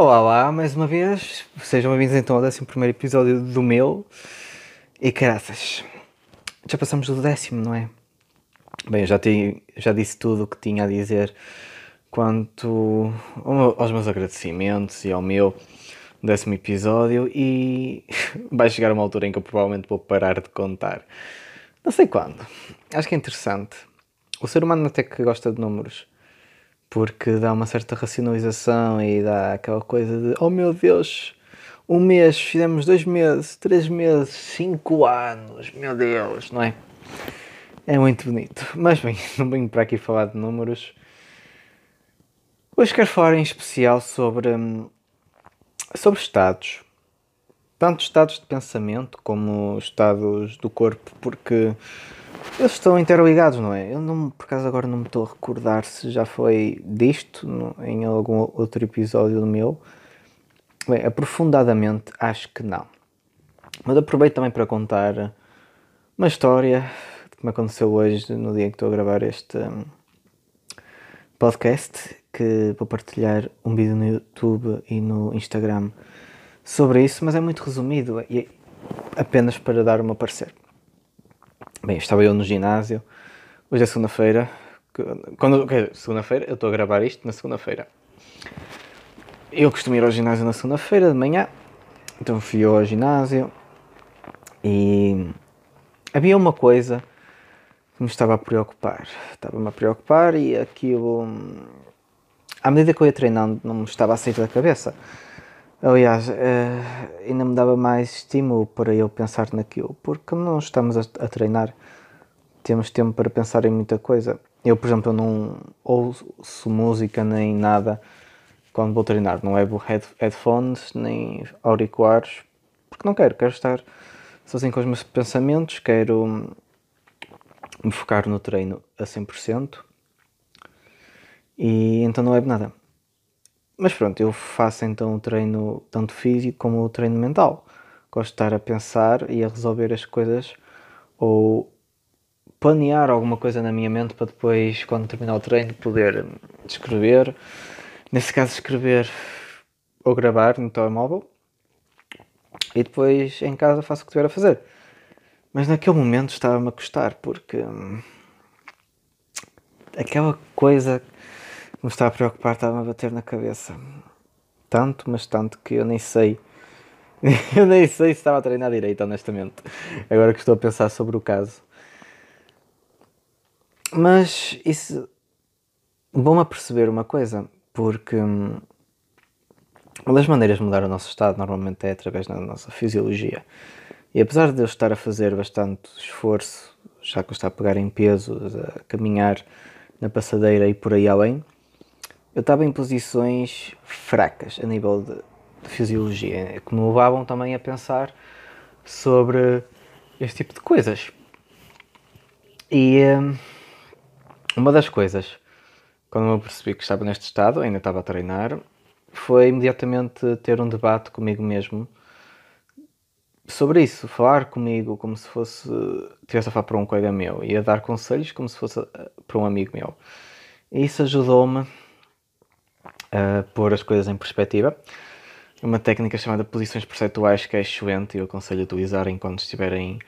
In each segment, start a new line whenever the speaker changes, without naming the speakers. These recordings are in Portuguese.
Olá, olá, mais uma vez. Sejam bem-vindos então ao 11 episódio do meu. E caraças, já passamos do décimo, não é? Bem, eu já, te, já disse tudo o que tinha a dizer quanto aos meus agradecimentos e ao meu décimo episódio. E vai chegar uma altura em que eu provavelmente vou parar de contar. Não sei quando. Acho que é interessante. O ser humano até que gosta de números porque dá uma certa racionalização e dá aquela coisa de oh meu Deus, um mês, fizemos dois meses, três meses, cinco anos, meu Deus, não é? É muito bonito. Mas bem, não venho para aqui falar de números. Hoje quero falar em especial sobre, hum, sobre estados. Tanto estados de pensamento como estados do corpo, porque eles estão interligados, não é? Eu não, por acaso agora não me estou a recordar se já foi disto no, em algum outro episódio do meu. Bem, aprofundadamente acho que não. Mas aproveito também para contar uma história que me aconteceu hoje, no dia em que estou a gravar este um, podcast, que vou partilhar um vídeo no YouTube e no Instagram sobre isso, mas é muito resumido e é apenas para dar o meu parecer. Bem, estava eu no ginásio. Hoje é segunda-feira. Quando, okay, segunda-feira, eu estou a gravar isto na segunda-feira. Eu costumo ir ao ginásio na segunda-feira de manhã. Então fui ao ginásio e havia uma coisa que me estava a preocupar. Estava-me a preocupar e aquilo, à medida que eu ia treinando, não me estava a sair da cabeça. Aliás, uh, ainda me dava mais estímulo para eu pensar naquilo, porque não estamos a, treinar, temos tempo para pensar em muita coisa. Eu, por exemplo, não ouço música nem nada quando vou treinar, não levo head, headphones nem auriculares, porque não quero, quero estar sozinho com os meus pensamentos, quero me focar no treino a 100% e então não levo nada. Mas pronto, eu faço então o treino tanto físico como o treino mental. Gosto de estar a pensar e a resolver as coisas ou planear alguma coisa na minha mente para depois, quando terminar o treino, poder escrever. Nesse caso, escrever ou gravar no telemóvel e depois em casa faço o que tiver a fazer. Mas naquele momento estava-me a custar porque hum, aquela coisa me está a preocupar, estava a bater na cabeça. Tanto, mas tanto que eu nem sei. eu nem sei se estava a treinar direito, honestamente. Agora que estou a pensar sobre o caso. Mas isso. Bom a perceber uma coisa, porque hum, uma das maneiras de mudar o nosso estado normalmente é através da nossa fisiologia. E apesar de eu estar a fazer bastante esforço, já que eu estou a pegar em peso, a caminhar na passadeira e por aí além, eu estava em posições fracas a nível de, de fisiologia, que me levavam também a pensar sobre este tipo de coisas. E um, uma das coisas, quando eu percebi que estava neste estado, ainda estava a treinar, foi imediatamente ter um debate comigo mesmo sobre isso, falar comigo como se fosse tivesse a falar para um colega meu e a dar conselhos como se fosse eh, para um amigo meu. E isso ajudou-me a pôr as coisas em perspectiva. Uma técnica chamada posições perceptuais que é excelente e eu aconselho a utilizarem quando estiverem.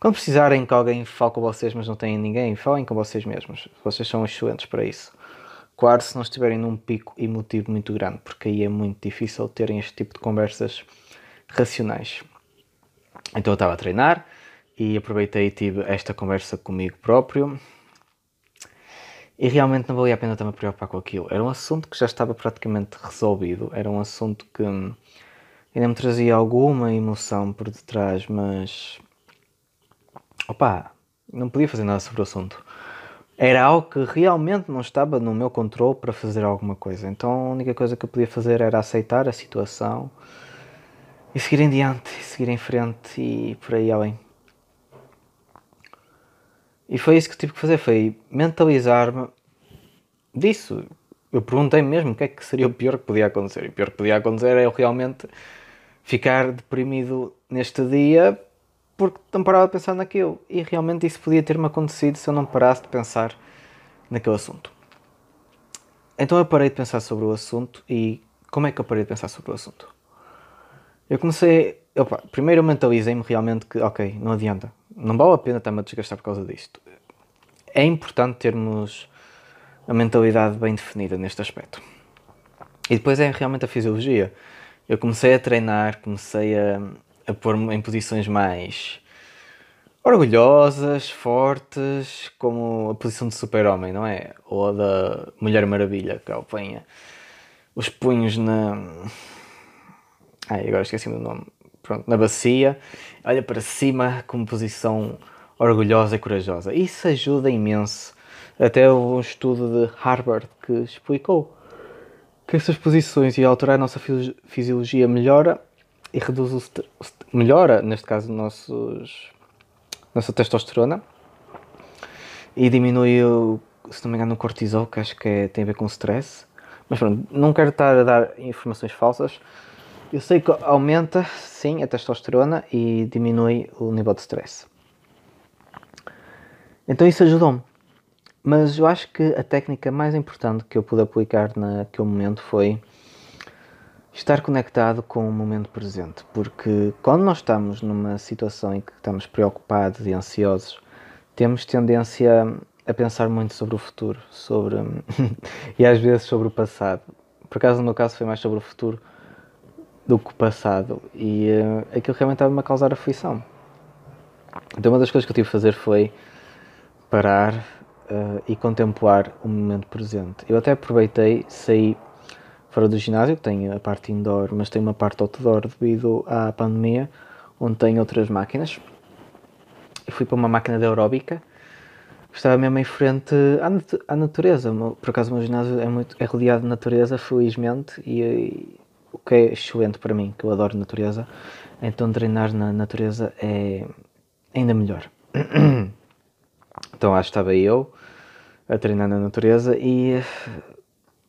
Quando precisarem que alguém fale com vocês, mas não têm ninguém, falem com vocês mesmos. Vocês são excelentes para isso. Claro, se não estiverem num pico emotivo muito grande, porque aí é muito difícil terem este tipo de conversas racionais. Então eu estava a treinar e aproveitei e tive esta conversa comigo próprio e realmente não valia a pena a preocupar com aquilo. Era um assunto que já estava praticamente resolvido, era um assunto que ainda me trazia alguma emoção por detrás, mas. opá, não podia fazer nada sobre o assunto. Era algo que realmente não estava no meu controle para fazer alguma coisa. Então a única coisa que eu podia fazer era aceitar a situação e seguir em diante, seguir em frente e por aí além. E foi isso que tive que fazer, foi mentalizar-me disso. Eu perguntei mesmo o que é que seria o pior que podia acontecer. E o pior que podia acontecer é eu realmente ficar deprimido neste dia porque não parava de pensar naquilo. E realmente isso podia ter-me acontecido se eu não parasse de pensar naquele assunto. então eu parei de pensar sobre o assunto e como é que eu parei de pensar sobre o assunto? Eu comecei. Opa, primeiro eu mentalizei-me realmente que, ok, não adianta, não vale a pena estar-me a desgastar por causa disto. É importante termos a mentalidade bem definida neste aspecto. E depois é realmente a fisiologia. Eu comecei a treinar, comecei a, a pôr-me em posições mais orgulhosas, fortes, como a posição de super-homem, não é? Ou a da Mulher Maravilha, que apanha os punhos na. Ai, agora esqueci o nome. Pronto, na bacia, olha para cima com posição orgulhosa e corajosa. Isso ajuda imenso. Até um estudo de Harvard que explicou que essas posições e alterar a nossa fisiologia melhora e reduz o melhora, neste caso, nossos, nossa testosterona e diminui, o, se não me engano, o cortisol, que acho que é, tem a ver com o stress. Mas pronto, não quero estar a dar informações falsas. Eu sei que aumenta, sim, a testosterona e diminui o nível de stress. Então isso ajudou-me. Mas eu acho que a técnica mais importante que eu pude aplicar naquele momento foi estar conectado com o momento presente. Porque quando nós estamos numa situação em que estamos preocupados e ansiosos, temos tendência a pensar muito sobre o futuro, sobre e às vezes sobre o passado. Por acaso no meu caso foi mais sobre o futuro do que o passado e uh, aquilo realmente estava-me a causar aflição. Então uma das coisas que eu tive que fazer foi parar uh, e contemplar o momento presente. Eu até aproveitei, saí fora do ginásio, tenho a parte indoor, mas tenho uma parte outdoor devido à pandemia, onde tenho outras máquinas. E fui para uma máquina de aeróbica, estava mesmo em frente à, à natureza. Por acaso o meu ginásio é, muito, é rodeado de natureza, felizmente, e, e o que é excelente para mim, que eu adoro natureza. Então treinar na natureza é ainda melhor. Então que estava eu a treinar na natureza e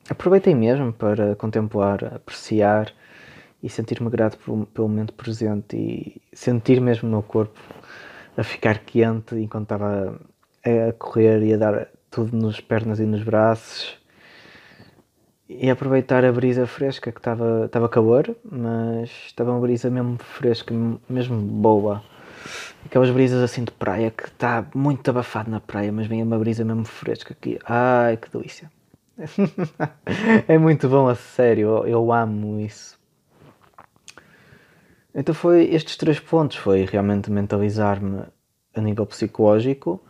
aproveitei mesmo para contemplar, apreciar e sentir-me grato pelo, pelo, momento presente e sentir mesmo o meu corpo a ficar quente enquanto estava a correr e a dar tudo nas pernas e nos braços e aproveitar a brisa fresca que estava, estava calor, mas estava uma brisa mesmo fresca, mesmo boa aquelas brisas assim de praia que está muito abafado na praia, mas vem uma brisa mesmo fresca aqui. Ai, que delícia! é muito bom, a sério, eu, amo isso. Então foi estes três pontos, foi realmente mentalizar-me a nível psicológico,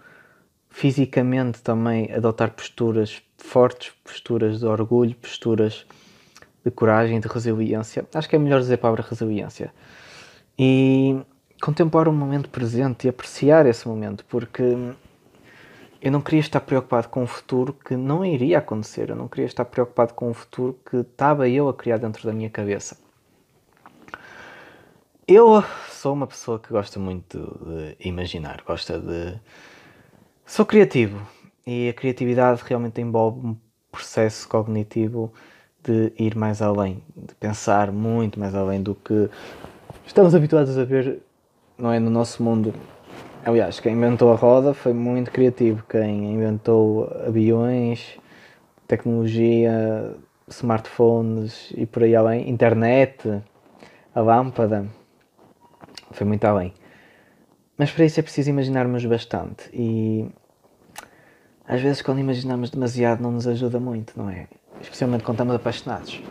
fisicamente também adotar posturas fortes, posturas de orgulho, posturas de coragem, de resiliência. Acho que é melhor dizer a palavra resiliência. E contemplar o momento presente e apreciar esse momento, porque eu não queria estar preocupado com o futuro que não iria acontecer, eu não queria estar preocupado com o futuro que estava eu a criar dentro da minha cabeça. Eu sou uma pessoa que gosta muito de imaginar, gosta de. Sou criativo e a criatividade realmente envolve um processo cognitivo de ir mais além, de pensar muito mais além do que estamos habituados a ver não é no nosso mundo. Aliás, quem inventou a roda foi muito criativo. Quem inventou aviões, tecnologia, smartphones e por aí além, internet, a lâmpada, foi muito além. Mas para isso é preciso imaginarmos bastante e às vezes quando imaginamos demasiado não nos ajuda muito, não é? Especialmente quando estamos apaixonados.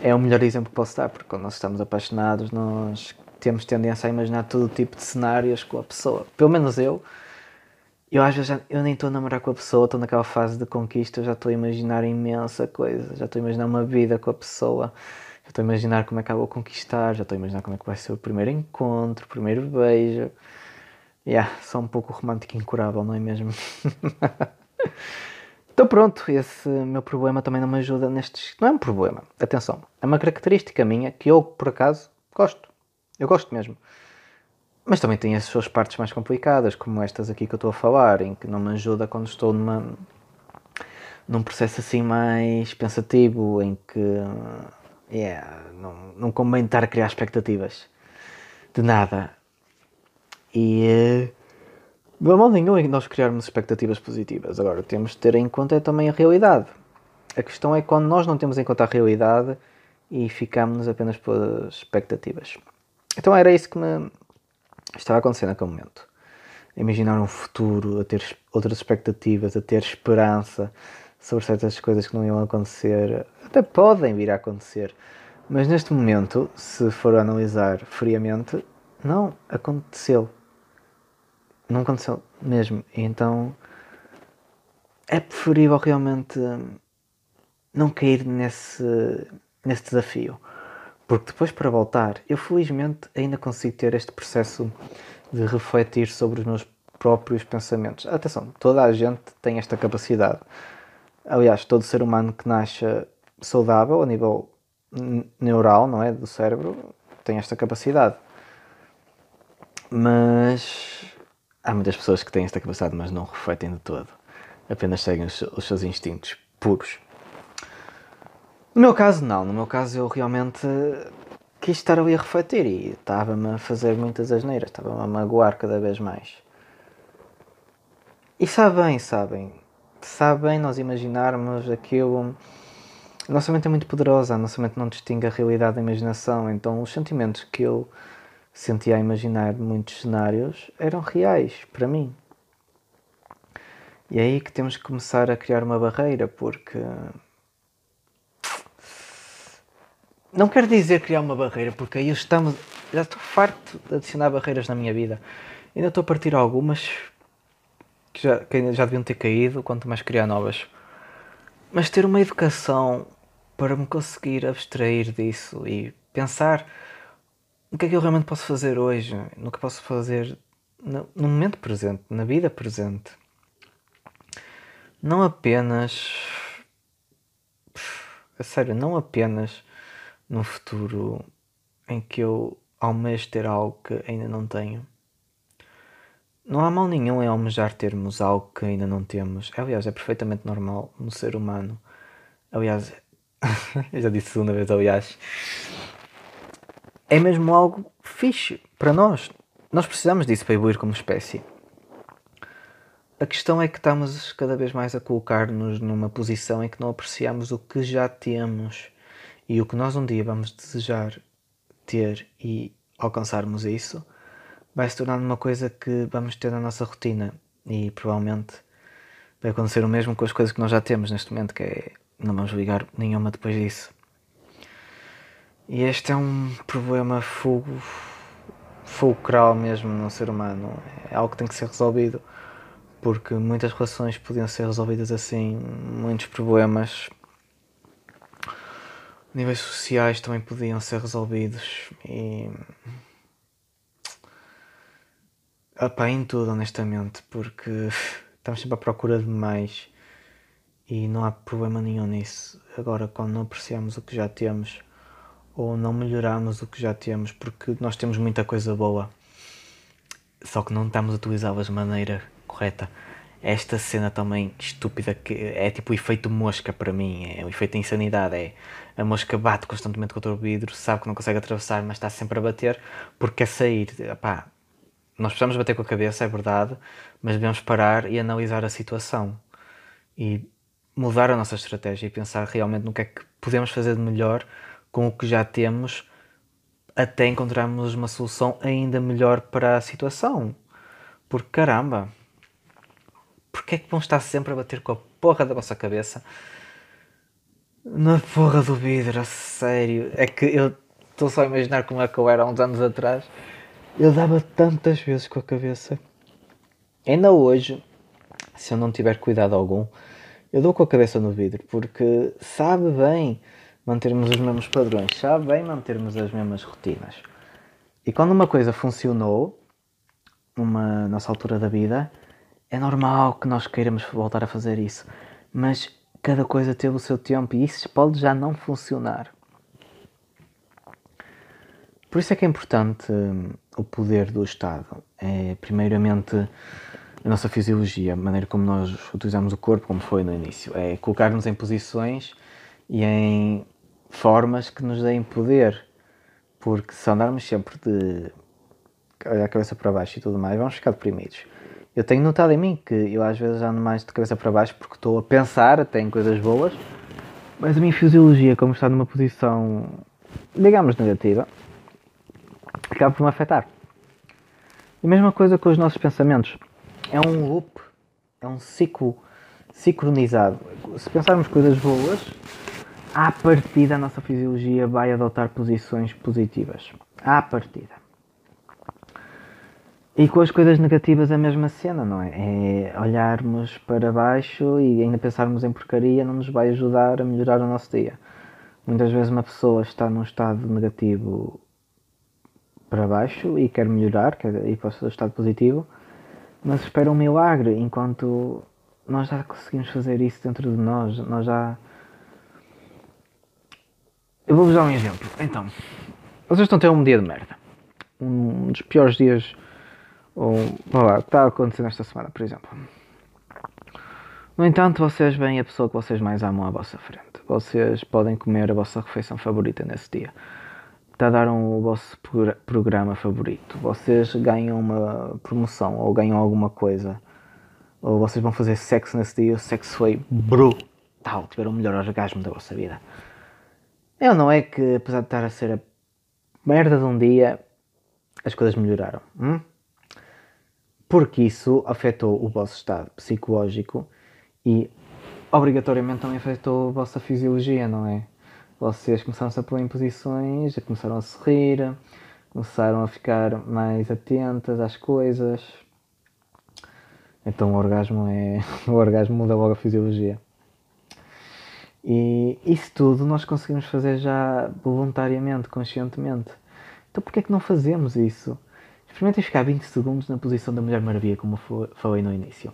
É o melhor exemplo que posso dar, porque quando nós estamos apaixonados nós temos tendência a imaginar todo tipo de cenários com a pessoa. Pelo menos eu. Eu às vezes já, eu nem estou a namorar com a pessoa, estou naquela fase de conquista, já estou a imaginar imensa coisa, já estou a imaginar uma vida com a pessoa, já estou a imaginar como é que ela vou conquistar, já estou a imaginar como é que vai ser o primeiro encontro, o primeiro beijo. Yeah, sou um pouco romântico incurável, não é mesmo? então pronto, esse meu problema também não me ajuda nestes. Não é um problema, atenção, é uma característica minha que eu, por acaso, gosto. Eu gosto mesmo. Mas também tem as suas partes mais complicadas, como estas aqui que eu estou a falar, em que não me ajuda quando estou numa, num processo assim mais pensativo, em que yeah, não, não convém estar a criar expectativas de nada. E de mal nenhum é nós criarmos expectativas positivas. Agora, temos de ter em conta também a realidade. A questão é quando nós não temos em conta a realidade e ficamos apenas pelas expectativas. Então era isso que me estava a acontecer naquele momento. Imaginar um futuro, a ter outras expectativas, a ter esperança sobre certas coisas que não iam acontecer. Até podem vir a acontecer. Mas neste momento, se for analisar friamente, não aconteceu. Não aconteceu mesmo. E então é preferível realmente não cair nesse, nesse desafio. Porque depois para voltar, eu felizmente ainda consigo ter este processo de refletir sobre os meus próprios pensamentos. Atenção, toda a gente tem esta capacidade. Aliás, todo ser humano que nasce saudável a nível neural, não é, do cérebro, tem esta capacidade. Mas há muitas pessoas que têm esta capacidade, mas não refletem de todo. Apenas seguem os, os seus instintos puros. No meu caso, não. No meu caso, eu realmente quis estar ali a refletir e estava-me a fazer muitas asneiras, estava-me a magoar cada vez mais. E sabem, sabem, sabem nós imaginarmos aquilo. A nossa mente é muito poderosa, a nossa mente não distingue a realidade da imaginação, então os sentimentos que eu sentia a imaginar muitos cenários eram reais para mim. E é aí que temos que começar a criar uma barreira, porque. Não quero dizer criar uma barreira, porque aí estamos. Já estou farto de adicionar barreiras na minha vida. Ainda estou a partir algumas que já, que já deviam ter caído, quanto mais criar novas. Mas ter uma educação para me conseguir abstrair disso e pensar o que é que eu realmente posso fazer hoje, no que posso fazer no, no momento presente, na vida presente. Não apenas. A sério, não apenas no futuro em que eu almejo ter algo que ainda não tenho. Não há mal nenhum em almejar termos algo que ainda não temos. Aliás, é perfeitamente normal no ser humano. Aliás, eu já disse segunda vez, aliás, é mesmo algo fixe para nós. Nós precisamos disso para evoluir como espécie. A questão é que estamos cada vez mais a colocar-nos numa posição em que não apreciamos o que já temos e o que nós um dia vamos desejar ter e alcançarmos isso vai se tornar uma coisa que vamos ter na nossa rotina e provavelmente vai acontecer o mesmo com as coisas que nós já temos neste momento, que é não vamos ligar nenhuma depois disso. E este é um problema fulcral mesmo no ser humano. É algo que tem que ser resolvido. Porque muitas relações podiam ser resolvidas assim, muitos problemas níveis sociais também podiam ser resolvidos e Opa, em tudo honestamente, porque estamos sempre à procura de mais e não há problema nenhum nisso. Agora quando não apreciamos o que já temos ou não melhoramos o que já temos, porque nós temos muita coisa boa, só que não estamos a utilizá-las de maneira correta. Esta cena também estúpida que é tipo o efeito mosca para mim, é o efeito de insanidade, é a mosca bate constantemente contra o vidro, sabe que não consegue atravessar, mas está sempre a bater porque quer sair. Epá, nós precisamos bater com a cabeça, é verdade, mas devemos parar e analisar a situação e mudar a nossa estratégia e pensar realmente no que é que podemos fazer de melhor com o que já temos até encontrarmos uma solução ainda melhor para a situação. Porque caramba, porque é que vão estar sempre a bater com a porra da vossa cabeça na porra do vidro, a sério? É que eu estou só a imaginar como é que eu era há uns anos atrás. Eu dava tantas vezes com a cabeça. Ainda hoje, se eu não tiver cuidado algum, eu dou com a cabeça no vidro, porque sabe bem mantermos os mesmos padrões, sabe bem mantermos as mesmas rotinas. E quando uma coisa funcionou, numa nossa altura da vida, é normal que nós queiramos voltar a fazer isso. Mas cada coisa teve o seu tempo e isso pode já não funcionar. Por isso é que é importante hum, o poder do Estado. É, primeiramente, a nossa fisiologia, a maneira como nós utilizamos o corpo, como foi no início. É colocar-nos em posições e em formas que nos deem poder. Porque se andarmos sempre de olhar a cabeça para baixo e tudo mais, vamos ficar deprimidos. Eu tenho notado em mim que eu às vezes ando mais de cabeça para baixo porque estou a pensar até em coisas boas, Mas a minha fisiologia, como está numa posição, digamos, negativa, acaba por me afetar. A mesma coisa com os nossos pensamentos. É um loop, é um ciclo sincronizado. Se pensarmos coisas boas, à partida a nossa fisiologia vai adotar posições positivas. À partida. E com as coisas negativas a mesma cena, não é? É olharmos para baixo e ainda pensarmos em porcaria não nos vai ajudar a melhorar o nosso dia. Muitas vezes uma pessoa está num estado negativo para baixo e quer melhorar, quer ir para o estado positivo, mas espera um milagre enquanto nós já conseguimos fazer isso dentro de nós, nós já. Eu vou-vos dar um exemplo. Então, vocês estão a ter um dia de merda. Um dos piores dias ou, lá, que está a acontecer nesta semana, por exemplo. No entanto, vocês veem a pessoa que vocês mais amam à vossa frente. Vocês podem comer a vossa refeição favorita nesse dia. Daram o vosso programa favorito. Vocês ganham uma promoção ou ganham alguma coisa. Ou vocês vão fazer sexo nesse dia. O sexo foi brutal. Tiveram o melhor orgasmo da vossa vida. Ou não é que, apesar de estar a ser a merda de um dia, as coisas melhoraram? Hum? porque isso afetou o vosso estado psicológico e obrigatoriamente também afetou a vossa fisiologia, não é? Vocês começaram-se a pôr em posições, já começaram a sorrir, começaram a ficar mais atentas às coisas. Então o orgasmo é. O orgasmo muda logo a fisiologia. E isso tudo nós conseguimos fazer já voluntariamente, conscientemente. Então porquê é que não fazemos isso? Experimentem ficar 20 segundos na posição da Mulher Maravilha, como falei no início.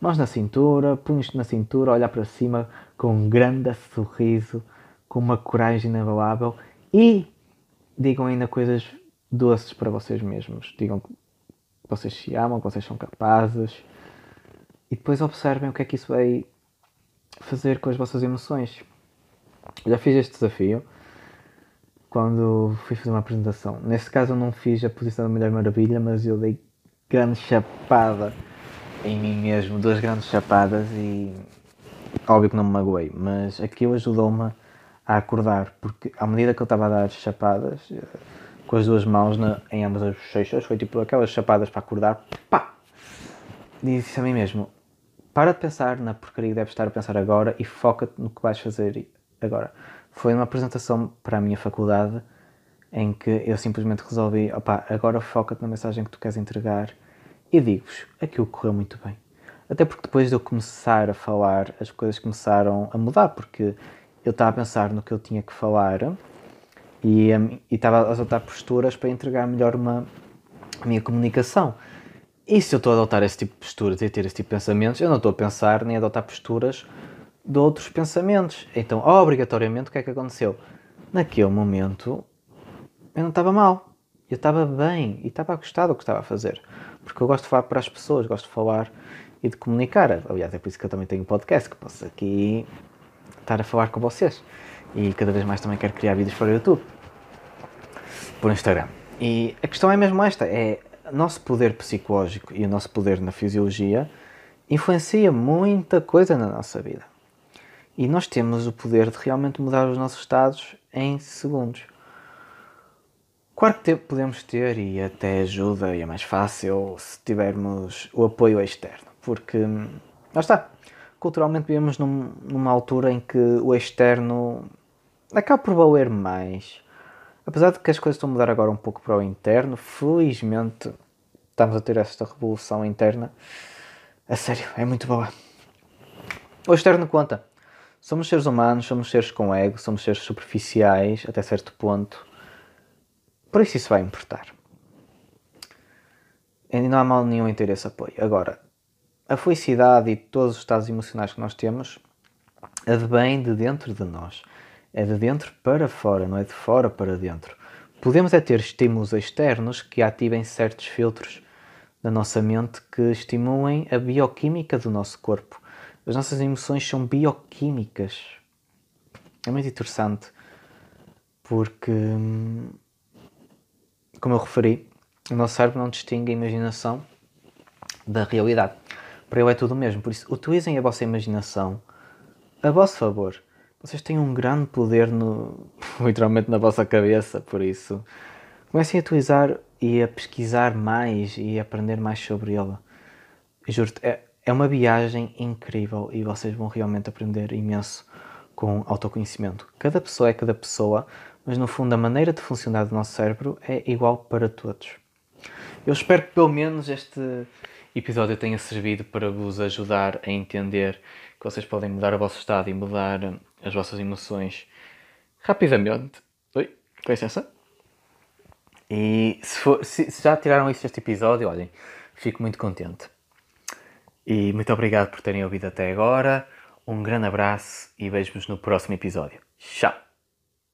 Mãos na cintura, punhos na cintura, olhar para cima com um grande sorriso, com uma coragem inabalável e digam ainda coisas doces para vocês mesmos. Digam que vocês se amam, que vocês são capazes e depois observem o que é que isso vai fazer com as vossas emoções. Já fiz este desafio quando fui fazer uma apresentação. Nesse caso eu não fiz a posição da Mulher Maravilha, mas eu dei grande chapada em mim mesmo, duas grandes chapadas e óbvio que não me magoei, mas aquilo ajudou-me a acordar, porque à medida que eu estava a dar chapadas eh, com as duas mãos na, em ambas as bochechas, foi tipo aquelas chapadas para acordar, pá! Disse a mim mesmo: para de pensar na porcaria que deves estar a pensar agora e foca-te no que vais fazer agora foi uma apresentação para a minha faculdade em que eu simplesmente resolvi, opá, agora foca-te na mensagem que tu queres entregar e digo-vos, aquilo correu muito bem. Até porque depois de eu começar a falar, as coisas começaram a mudar, porque eu estava a pensar no que eu tinha que falar e, e estava a adotar posturas para entregar melhor uma a minha comunicação. E se eu estou a adotar esse tipo de posturas e a ter esse tipo de pensamentos, eu não estou a pensar nem a adotar posturas de outros pensamentos. Então, obrigatoriamente, o que é que aconteceu? Naquele momento, eu não estava mal. Eu estava bem e estava a gostar do que estava a fazer. Porque eu gosto de falar para as pessoas, gosto de falar e de comunicar. Aliás, é por isso que eu também tenho um podcast, que posso aqui estar a falar com vocês. E cada vez mais também quero criar vídeos para o YouTube. Por Instagram. E a questão é mesmo esta, é nosso poder psicológico e o nosso poder na fisiologia influencia muita coisa na nossa vida. E nós temos o poder de realmente mudar os nossos estados em segundos. Claro que podemos ter e até ajuda e é mais fácil se tivermos o apoio externo, porque lá está. Culturalmente vivemos num, numa altura em que o externo acaba por valer mais. Apesar de que as coisas estão a mudar agora um pouco para o interno, felizmente estamos a ter esta revolução interna. A sério, é muito boa. O externo conta. Somos seres humanos, somos seres com ego, somos seres superficiais até certo ponto. Por isso isso vai importar. E não há mal nenhum em ter esse apoio. Agora, a felicidade e todos os estados emocionais que nós temos advém de dentro de nós. É de dentro para fora, não é de fora para dentro. Podemos é ter estímulos externos que ativem certos filtros da nossa mente que estimulem a bioquímica do nosso corpo as nossas emoções são bioquímicas. É muito interessante porque, como eu referi, o nosso cérebro não distingue a imaginação da realidade. Para ele é tudo o mesmo. Por isso, utilizem a vossa imaginação a vosso favor. Vocês têm um grande poder no, literalmente na vossa cabeça, por isso comecem a utilizar e a pesquisar mais e a aprender mais sobre ele. Juro-te, é, é uma viagem incrível e vocês vão realmente aprender imenso com autoconhecimento. Cada pessoa é cada pessoa, mas no fundo a maneira de funcionar do nosso cérebro é igual para todos. Eu espero que pelo menos este episódio tenha servido para vos ajudar a entender que vocês podem mudar o vosso estado e mudar as vossas emoções rapidamente. Oi, com licença. E se, for, se, se já tiraram isso deste episódio, olhem, fico muito contente. E muito obrigado por terem ouvido até agora. Um grande abraço e vejo-vos no próximo episódio. Tchau!